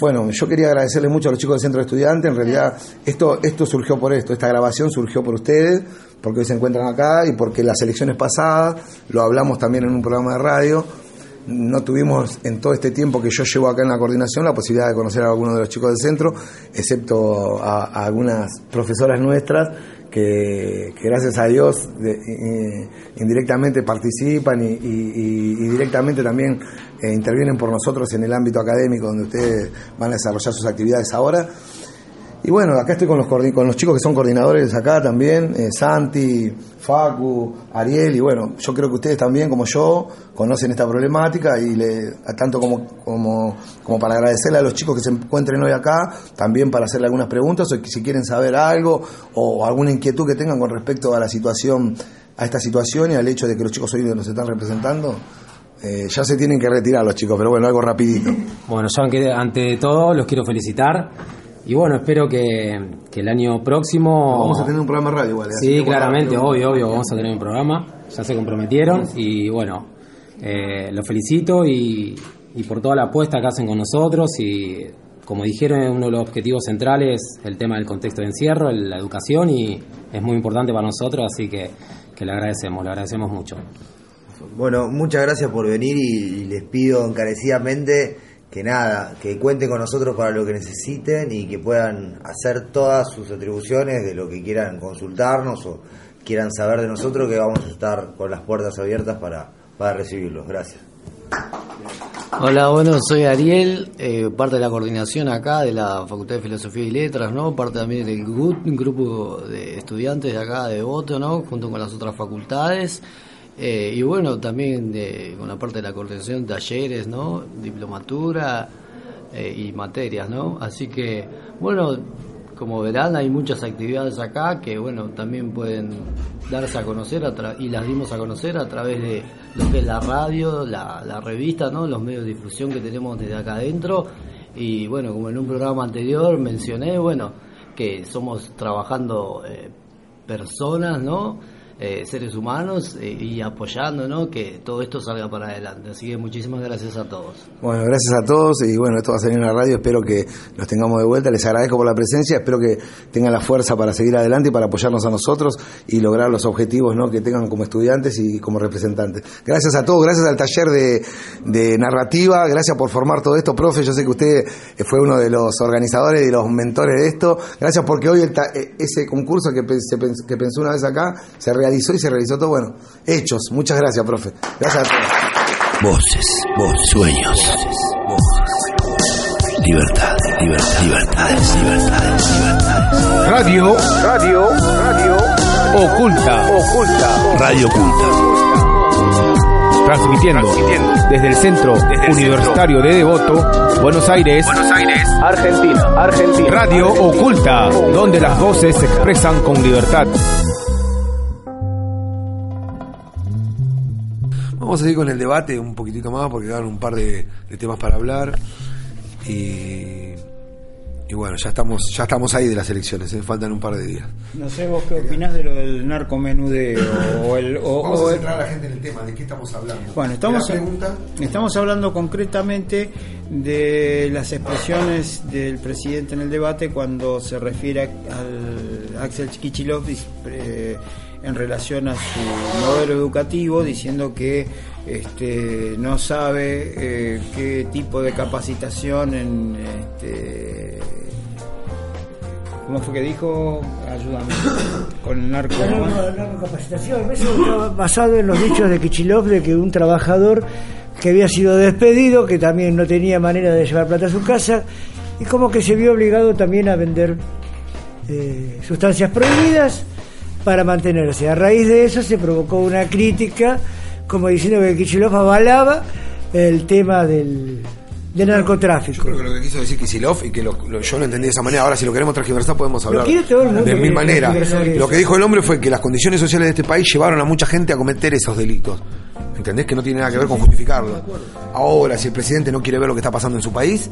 Bueno, yo quería agradecerles mucho a los chicos del Centro de Estudiantes. En realidad, esto, esto surgió por esto. Esta grabación surgió por ustedes, porque hoy se encuentran acá y porque las elecciones pasadas lo hablamos también en un programa de radio. No tuvimos en todo este tiempo que yo llevo acá en la coordinación la posibilidad de conocer a algunos de los chicos del centro, excepto a, algunas profesoras nuestras que, que gracias a Dios de- eh, indirectamente participan y directamente también eh, intervienen por nosotros en el ámbito académico donde ustedes van a desarrollar sus actividades ahora. Y bueno, acá estoy con los, con los chicos que son coordinadores acá también, eh, Santi, Facu, Ariel, y bueno, yo creo que ustedes también, como yo, conocen esta problemática y le, tanto como, como, como para agradecerle a los chicos que se encuentren hoy acá, también para hacerle algunas preguntas o si quieren saber algo o alguna inquietud que tengan con respecto a la situación, a esta situación y al hecho de que los chicos hoy nos están representando. Eh, ya se tienen que retirar los chicos, pero bueno, algo rapidito. Bueno, yo ante, ante todo los quiero felicitar y bueno, espero que, que el año próximo... Vamos a tener un programa radio igual. ¿eh? Sí, que claramente, obvio, obvio, vamos a tener un programa, ya se comprometieron y bueno, eh, los felicito y, y por toda la apuesta que hacen con nosotros y como dijeron, uno de los objetivos centrales es el tema del contexto de encierro, el- la educación y es muy importante para nosotros, así que, que le agradecemos, le agradecemos mucho. Bueno, muchas gracias por venir y, les pido encarecidamente que nada, que cuenten con nosotros para lo que necesiten y que puedan hacer todas sus atribuciones de lo que quieran consultarnos o quieran saber de nosotros, que vamos a estar con las puertas abiertas para, para recibirlos. Gracias. Hola, bueno, soy Ariel, eh, parte de la coordinación acá de la Facultad de Filosofía y Letras, ¿no? Parte también del GUT, grupo de estudiantes de acá de Voto, ¿no? Junto con las otras facultades. Eh, y bueno, también de, con la parte de la coordinación, talleres, ¿no? Diplomatura eh, y materias, ¿no? Así que, bueno, como verán, hay muchas actividades acá que, bueno, también pueden darse a conocer a tra- y las dimos a conocer a través de lo que es la radio, la, revista, ¿no? Los medios de difusión que tenemos desde acá adentro. Y bueno, como en un programa anterior mencioné, bueno, que somos trabajando eh, personas, ¿no? Eh, seres humanos eh, y apoyando, ¿no? Que todo esto salga para adelante. Así que muchísimas gracias a todos. Bueno, gracias a todos y bueno, esto va a salir en la radio, espero que los tengamos de vuelta, les agradezco por la presencia, espero que tengan la fuerza para seguir adelante y para apoyarnos a nosotros y lograr los objetivos ¿no? que tengan como estudiantes y como representantes. Gracias a todos, gracias al taller de, narrativa, gracias por formar todo esto, profe, yo sé que usted eh, fue uno de los organizadores y los mentores de esto, gracias porque hoy ese concurso que, que pensó una vez acá se realizó y se realizó todo, bueno, hechos, muchas gracias, profe, gracias a todos. Voces, voz, sueños. Libertad, libertad, libertades, libertades, libertades. Radio, radio, radio, oculta, oculta, Radio oculta. transmitiendo, desde el Centro Universitario de Devoto, Buenos Aires, Buenos Aires. Argentina, Argentina. Radio Oculta, donde las voces se expresan con libertad. Vamos a seguir con el debate un poquitito más porque quedaron un par de, de temas para hablar y, y bueno, ya estamos ya estamos ahí de las elecciones, ¿eh? faltan un par de días. No sé vos qué opinás de lo del narcomenudeo o el... O, Vamos o a el- centrar a la gente en el tema, ¿de qué estamos hablando? Bueno, estamos, La pregunta, estamos hablando concretamente de las expresiones del presidente en el debate cuando se refiere a- al Axel Kichilov eh, en relación a su modelo educativo, diciendo que este, no sabe eh, qué tipo de capacitación en este, ¿Cómo fue que dijo? Ayúdame. Con el narco. La narco- la narcocapacitación. Eso está basado en los dichos de Kichilov de que un trabajador que había sido despedido, que también no tenía manera de llevar plata a su casa, y como que se vio obligado también a vender eh, sustancias prohibidas para mantenerse. A raíz de eso se provocó una crítica, como diciendo que Kichilov avalaba el tema del, del narcotráfico. Creo que lo que quiso decir Kisilov y que lo- lo- yo lo entendí de esa manera. Ahora, si lo queremos transgiversar, podemos hablar de transgiversar eso. Lo que dijo el hombre fue que las condiciones sociales de este país llevaron a mucha gente a cometer esos delitos. ¿Entendés? Que no tiene nada que ver con justificarlo. Ahora, si el presidente no quiere ver lo que está pasando en su país,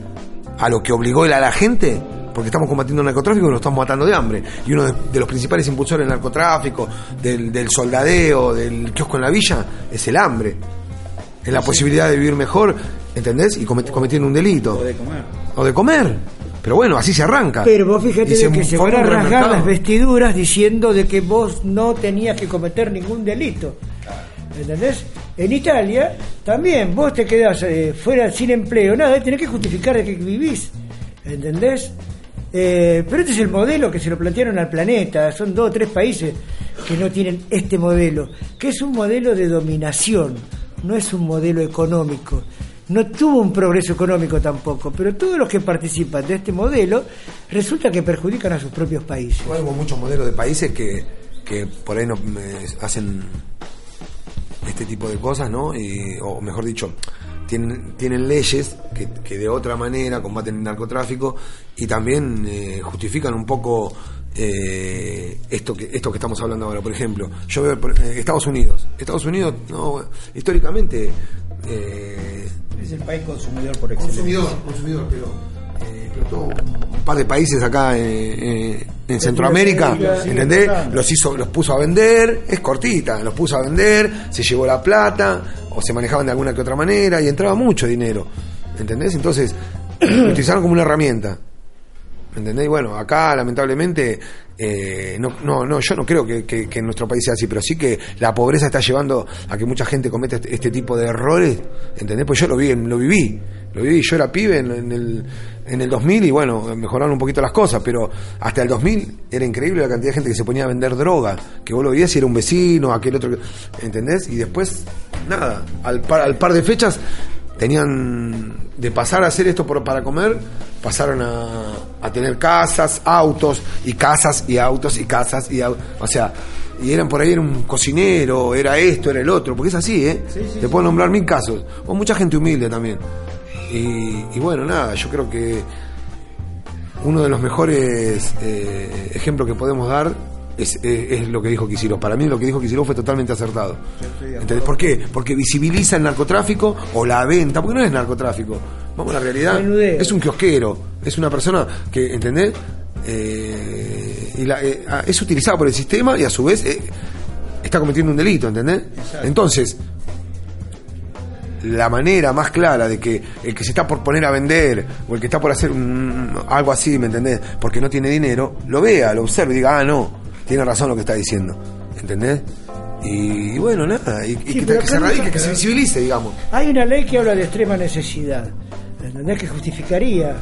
a lo que obligó él a la gente, porque estamos combatiendo el narcotráfico y nos estamos matando de hambre. Y uno de, de los principales impulsores del narcotráfico, del, del soldadeo, del kiosco en la villa, es el hambre. Es la posibilidad de vivir mejor, ¿entendés? Y comet- cometiendo un delito. O de comer. O de comer. Pero bueno, así se arranca. Pero vos fíjate de que se van a rasgar las vestiduras diciendo de que vos no tenías que cometer ningún delito. ¿Entendés? En Italia también vos te quedás eh, fuera sin empleo, nada, tenés que justificar de que vivís. ¿Entendés? Eh, pero este es el modelo que se lo plantearon al planeta. Son dos o tres países que no tienen este modelo, que es un modelo de dominación, no es un modelo económico. No tuvo un progreso económico tampoco, pero todos los que participan de este modelo resulta que perjudican a sus propios países. Igual hubo muchos modelos de países que, que por ahí no eh, hacen este tipo de cosas, ¿no? Y, o mejor dicho, tienen, tienen leyes que, que de otra manera combaten el narcotráfico y también eh, justifican un poco eh, esto que esto que estamos hablando ahora. Por ejemplo, yo veo por- eh, Estados Unidos. Estados Unidos, no, históricamente. eh, Es el país consumidor por excelencia. Consumidor, consumidor, pero eh, un par de países acá eh, en Centroamérica, ¿entendés? Los hizo, los puso a vender, es cortita, los puso a vender, se llevó la plata, o se manejaban de alguna que otra manera, y entraba mucho dinero, ¿entendés? Entonces, lo utilizaron como una herramienta. ¿Entendés? Bueno, acá lamentablemente, eh, no, no, no, yo no creo que en nuestro país sea así, pero sí que la pobreza está llevando a que mucha gente cometa este, este tipo de errores, ¿entendés? Pues yo lo vi, lo viví, lo viví, yo era pibe en, en el, en el 2000 y bueno, mejoraron un poquito las cosas, pero hasta el 2000 era increíble la cantidad de gente que se ponía a vender droga, que vos lo veías y era un vecino, aquel otro, ¿entendés? Y después, nada, al par, al par de fechas tenían de pasar a hacer esto por- para comer, pasaron a, a tener casas, autos, y casas, y autos, y casas, y au- O sea, y eran por ahí, era un cocinero, era esto, era el otro, porque es así, ¿eh? Te puedo nombrar mil casos. O mucha gente humilde también. Y, y bueno, nada, yo creo que uno de los mejores eh, ejemplos que podemos dar es, es lo que dijo Kicillof. Para mí lo que dijo Kicillof fue totalmente acertado. ¿Entendés? ¿Por qué? Porque visibiliza el narcotráfico o la venta, porque no es narcotráfico. Vamos a la realidad. Es un kiosquero, es una persona que, ¿entendés? Eh, y la- eh, ah, es utilizado por el sistema y a su vez eh, está cometiendo un delito, ¿entendés? Entonces, la manera más clara de que el que se está por poner a vender o el que está por hacer un- algo así, ¿me entendés? Porque no tiene dinero, lo vea, lo observe y diga, ah, no, tiene razón lo que está diciendo, ¿entendés? Y, y bueno, nada, y, que, se radique, que se visibilice, digamos. Hay una ley que habla de extrema necesidad, ¿entendés? Que justificaría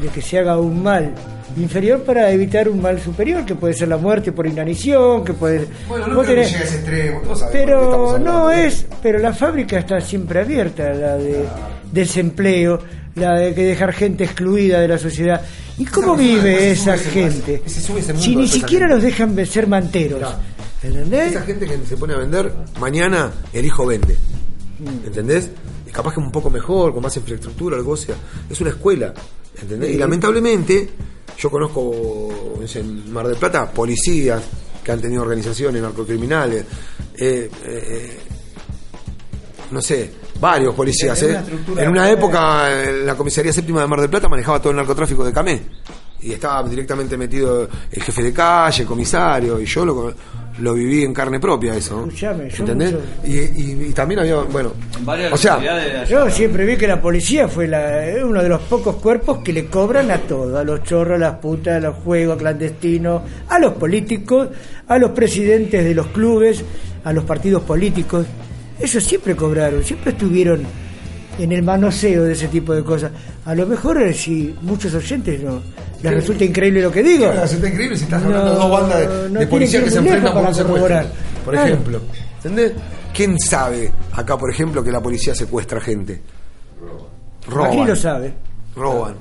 de que se haga un mal inferior para evitar un mal superior, que puede ser la muerte por inanición, que puede... Bueno, no creo tenés- ese extremo, todos Pero no es, pero la fábrica está siempre abierta, la de desempleo, la de que dejar gente excluida de la sociedad. ¿Y cómo vive esa ese- gente? ese mundo Si ni siquiera gente. los dejan de ser manteros. ¿Entendés? Esa gente que se pone a vender, mañana el hijo vende. ¿Entendés? Y capaz que un poco mejor, con más infraestructura, algo sea. Es una escuela. ¿Entendés? Y lamentablemente, yo conozco en Mar del Plata policías que han tenido organizaciones narcocriminales. eh, eh, no sé, varios policías. Una ¿eh? En una época, la comisaría séptima de Mar del Plata manejaba todo el narcotráfico de Camé. Y estaba directamente metido el jefe de calle, el comisario, y yo lo, lo viví en carne propia eso. Escuchame, yo ¿Entendés? mucho- Y, y- y también había, bueno, o sea, Yo siempre vi que la policía fue la, uno de los pocos cuerpos que le cobran a todo, a los chorros, a las putas, a los juegos clandestinos, a los políticos, a los presidentes de los clubes, a los partidos políticos. Ellos siempre cobraron, siempre estuvieron en el manoseo de ese tipo de cosas. A lo mejor eh, si muchos oyentes no les resulta increíble lo que digo. Resulta increíble si estás No, hablando de dos bandas de, no de policías que se enfrentan por un para secuestro. Por Claro. ejemplo, ¿entendés? ¿Quién sabe acá, por ejemplo, que la policía secuestra gente? Roban. Aquí lo sabe. Roban.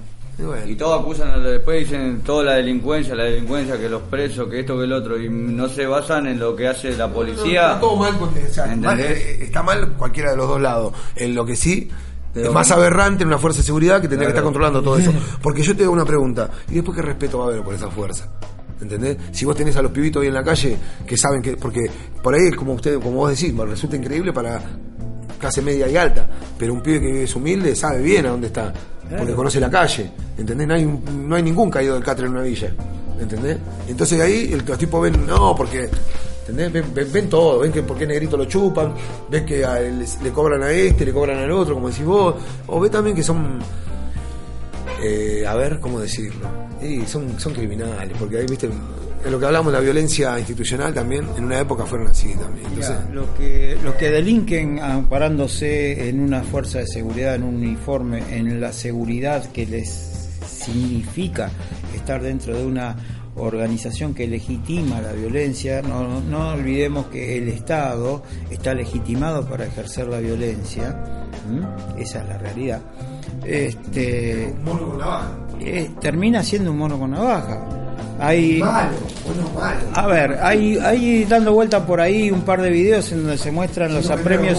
Y todos acusan, a- después dicen toda la delincuencia, la delincuencia, que los presos, que esto, que el otro, y no se basan en lo que hace la policía. Está todo mal, porque, o sea, ¿Entendés? mal, eh, está mal cualquiera de los dos lados. En lo que sí Pero- más aberrante en una fuerza de seguridad que tendría que estar controlando todo eso. Porque yo te hago una pregunta, ¿y después qué respeto va a haber por esa fuerza? ¿Entendés? Si vos tenés a los pibitos ahí en la calle que saben que. Porque por ahí, como usted, como vos decís, resulta increíble para clase media y alta. Pero un pibe que es humilde sabe bien a dónde está. Porque conoce la calle. ¿Entendés? No hay, no hay ningún caído del catre en una villa. ¿Entendés? Entonces ahí el- los tipos ven, no, porque. ¿Entendés? Ven, ven- ven todo, ven que por qué negrito lo chupan, ven que a le, le cobran a este, le cobran al otro, como decís vos, o ve también que son, eh, a ver, ¿cómo decirlo? Sí, son, son criminales, porque ahí, viste, en lo que hablamos de la violencia institucional también, en una época fueron así también. Entonces, los que los que delinquen amparándose en una fuerza de seguridad, en un uniforme, en la seguridad que les significa estar dentro de una organización que legitima la violencia, no, no olvidemos que el Estado está legitimado para ejercer la violencia, ¿m? esa es la realidad. Este, mono con navaja. eh, termina siendo un mono con navaja. Hay, Malo, bueno, malo. a ver, hay, hay dando vuelta por ahí un par de videos en donde se muestran los no, apremios.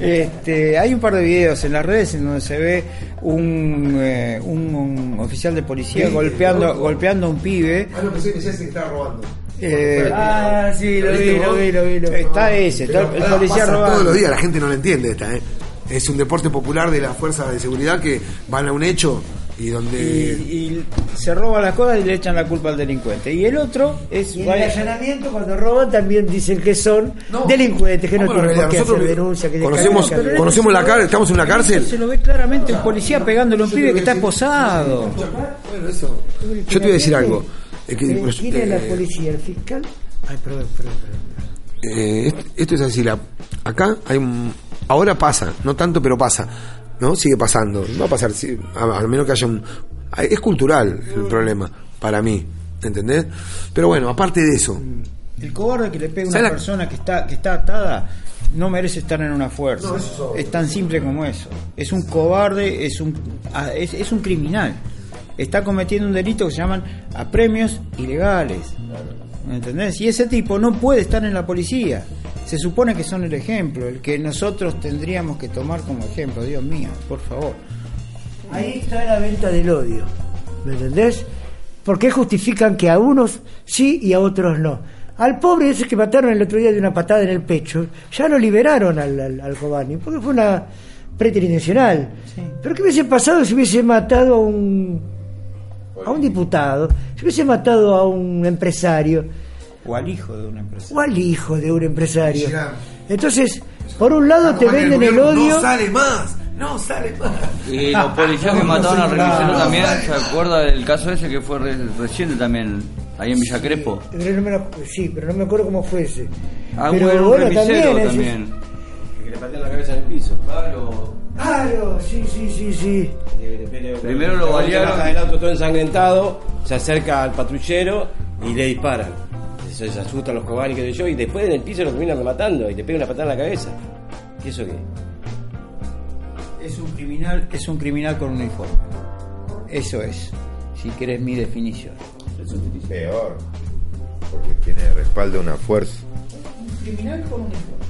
Este, hay un par de videos en las redes en donde se ve un, eh, un, un oficial de policía Sí, golpeando, golpeando a un pibe. Ah, no, pensé que que estaba robando. Eh, Ah, sí, lo vi, lo vi, lo vi. Lo vi. Está ese, está el policía pasa robando. Todos los días la gente no lo entiende esta, ¿eh? Es un deporte popular de las fuerzas de seguridad que van a un hecho y donde... Y, y se roba las cosas y le echan la culpa al delincuente. Y el otro es. Y en el allanamiento, cuando roban, también dicen que son delincuentes, que no ¿Cómo en tienen por qué hacer denuncia. Que conocemos, conocemos la cárcel, estamos en una cárcel. Se lo ve claramente un policía pegándole a un pibe que está esposado. Bueno, eso. Yo te voy a decir algo. Es que, Eh, ¿Quién es la policía? ¿El fiscal? Ay, perdón, perdón, perdón. Eh, est- esto es así, la, acá hay un, ahora pasa, no tanto pero pasa, ¿no? Sigue pasando, va a pasar, sí, a- al menos que haya un, es cultural el problema, para mí, ¿entendés? Pero bueno, aparte de eso, El cobarde que le pega a ¿Sabes una la- persona que está, que está atada no merece estar en una fuerza. No, eso es tan simple como eso. Es un cobarde, es un, es, es un criminal. Está cometiendo un delito que se llaman apremios ilegales. ¿Me ¿Entendés? Y ese tipo no puede estar en la policía. Se supone que son el ejemplo, el que nosotros tendríamos que tomar como ejemplo. Dios mío, por favor. Ahí está la venta del odio. ¿Me entendés? ¿Por qué justifican que a unos sí y a otros no? Al pobre ese que mataron el otro día de una patada en el pecho, ya lo liberaron al, al, porque fue una pretridimensional. Pero ¿qué hubiese pasado si hubiese matado a un, a un diputado, si hubiese matado a un empresario O al hijo de una empresa. o al hijo de un empresario? Entonces, por un lado te venden el odio... No sale más, no sale más. Y los policías que mataron a no, también, ¿se acuerda del caso ese que fue re- reciente también, ahí en Villa Crespo? Pero no me lo- sí, pero no me acuerdo cómo fue ese. Ah, pero bueno, un bueno, remisero también, también. Que le patean la cabeza en el piso. Claro. Claro, sí, sí, sí, sí. Primero lo balearon. Del auto todo ensangrentado, se acerca al patrullero y le disparan. Se, se asustan los cobardes que sé yo, y después en el piso lo terminan matando y le pegan una patada en la cabeza. ¿Y eso qué? Es un criminal, es un criminal con uniforme. Eso es, si querés mi definición. Peor, porque tiene respaldo una fuerza. Criminal con uniforme.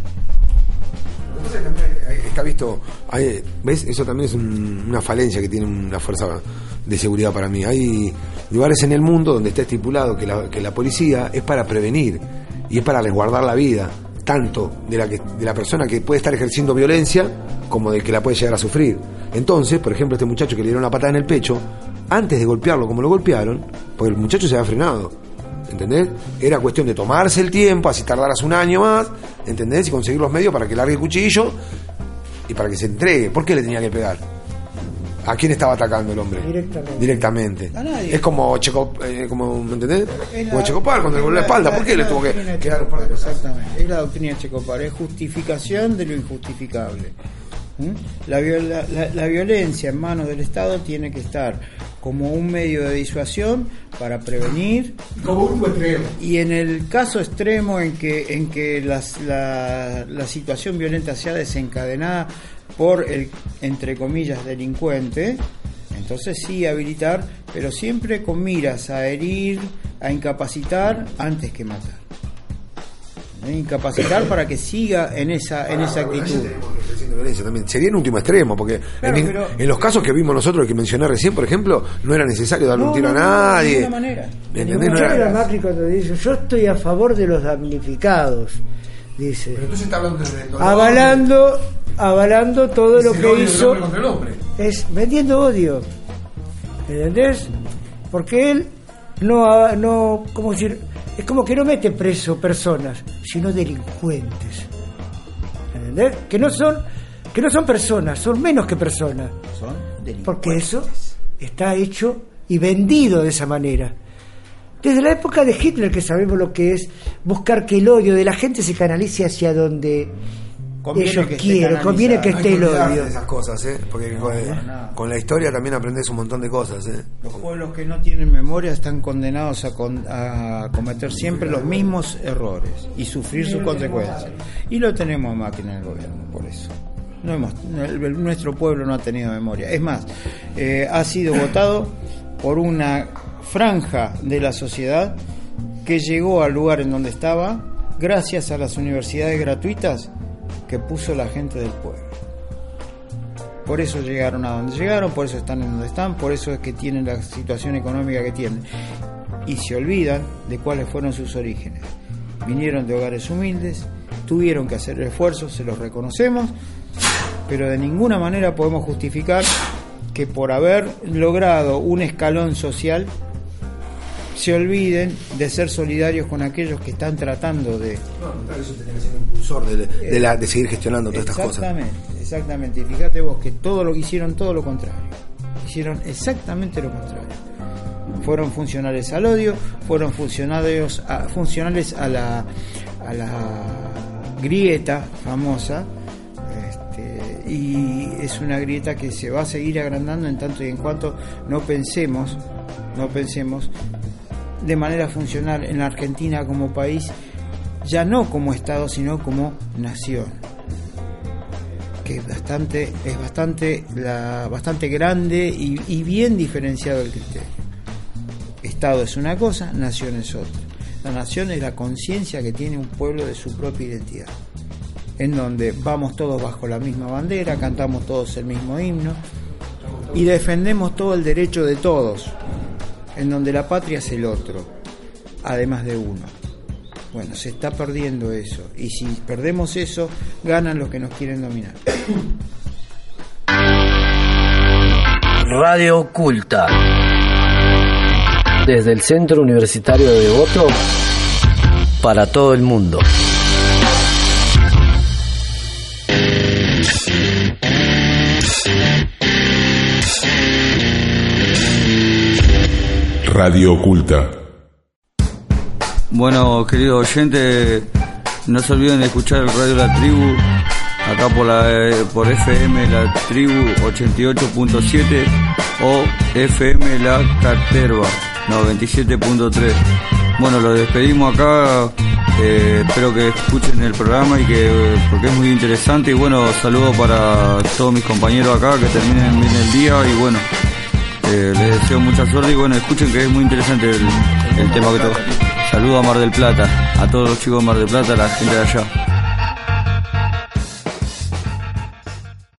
Hay- Está visto, ¿ves? Eso también es un- una falencia que tiene una fuerza de seguridad para mí. Hay lugares en el mundo donde está estipulado que la, que la policía es para prevenir y es para resguardar la vida, tanto de la, que, de la persona que puede estar ejerciendo violencia como de que la puede llegar a sufrir. Entonces, por ejemplo, este muchacho que le dieron una patada en el pecho, antes de golpearlo como lo golpearon, porque el muchacho se había frenado. ¿Entendés? Era cuestión de tomarse el tiempo, así tardaras un año más, ¿entendés? Y conseguir los medios para que largue el cuchillo y para que se entregue. ¿Por qué le tenía que pegar? ¿A quién estaba atacando el hombre? Directamente. Directamente. A nadie. Es como Checo, eh, como, ¿me entendés? Es Como Checopar cuando le volvió la espalda. ¿Por qué le tuvo que quedar un par de cosas? Exactamente. Es la doctrina de Checopar, es justificación de lo injustificable. La, la- la violencia en manos del Estado tiene que estar como un medio de disuasión para prevenir. Como un extremo. Y en el caso extremo en que, en que las- la, la situación violenta sea desencadenada por el, entre comillas, delincuente, entonces sí habilitar, pero siempre con miras a herir, a incapacitar antes que matar. ¿Eh? Incapacitar para que siga en esa, en esa actitud. También. Sería en último extremo, porque Claro, en, pero- en los casos que vimos nosotros, que mencioné recién, por ejemplo, no era necesario darle un tiro no, a no, de nadie. ninguna manera. ¿Me entendés? No era- Macri cuando dice, yo estoy a favor de los damnificados, dice. Pero entonces está hablando de dolor. avalando, avalando todo Es lo que hizo, es vendiendo odio, ¿entendés? Porque él no, no, ¿cómo decir? Es como que no mete preso personas, sino delincuentes, ¿entendés? Que no son, que no son personas, son menos que personas, Son porque eso está hecho y vendido de esa manera. Desde la época de Hitler que sabemos lo que es buscar que el odio de la gente se canalice hacia donde Conviene ellos que esté quieren, conviene que esté el odio. de esas cosas, ¿eh? Porque con, nada. con la historia también aprendes un montón de cosas, ¿eh? Los pueblos que no tienen memoria están condenados a, con- a cometer siempre los mismos errores y sufrir sus consecuencias. Y lo tenemos a máquina en el gobierno, por eso. No hemos, el- el- nuestro pueblo no ha tenido memoria. Es más, eh, ha sido votado por una franja de la sociedad que llegó al lugar en donde estaba gracias a las universidades gratuitas que puso la gente del pueblo. Por eso llegaron a donde llegaron, por eso están en donde están, por eso es que tienen la situación económica que tienen. Y se olvidan de cuáles fueron sus orígenes. Vinieron de hogares humildes, tuvieron que hacer el esfuerzo, se los reconocemos, pero de ninguna manera podemos justificar que por haber logrado un escalón social se olviden de ser solidarios con aquellos que están tratando de, Eso tenía que ser un impulsor de, de la- de seguir gestionando todas estas cosas. Exactamente, exactamente. Y fíjate vos que todo lo hicieron, todo lo contrario. Hicieron exactamente lo contrario. Fueron funcionales al odio, fueron funcionarios a- funcionales a la, a la grieta famosa. este, y es una grieta que se va a seguir agrandando en tanto y en cuanto no pensemos, no pensemos de manera funcional en la Argentina como país, ya no como Estado, sino como nación. Que es bastante, es bastante, la, bastante grande y, y bien diferenciado el criterio. Estado es una cosa, nación es otra. La nación es la conciencia que tiene un pueblo de su propia identidad, en donde vamos todos bajo la misma bandera, cantamos todos el mismo himno y defendemos todo el derecho de todos, en donde la patria es el otro, además de uno. Bueno, se está perdiendo eso. Y si perdemos eso, ganan los que nos quieren dominar. Radio Oculta. Desde el Centro Universitario de Devoto para todo el mundo. Radio Oculta. Bueno, queridos oyentes, no se olviden de escuchar el radio La Tribu, acá por la eh, por FM La Tribu 88.7 o FM La Caterva 97.3. Bueno, los despedimos acá, eh, espero que escuchen el programa y que porque es muy interesante y bueno, saludos para todos mis compañeros acá, que terminen bien el día y bueno, eh, les deseo mucha suerte y bueno, escuchen que es muy interesante el, tema que toca. Saludos a Mar del Plata, a todos los chicos de Mar del Plata, a la gente de allá.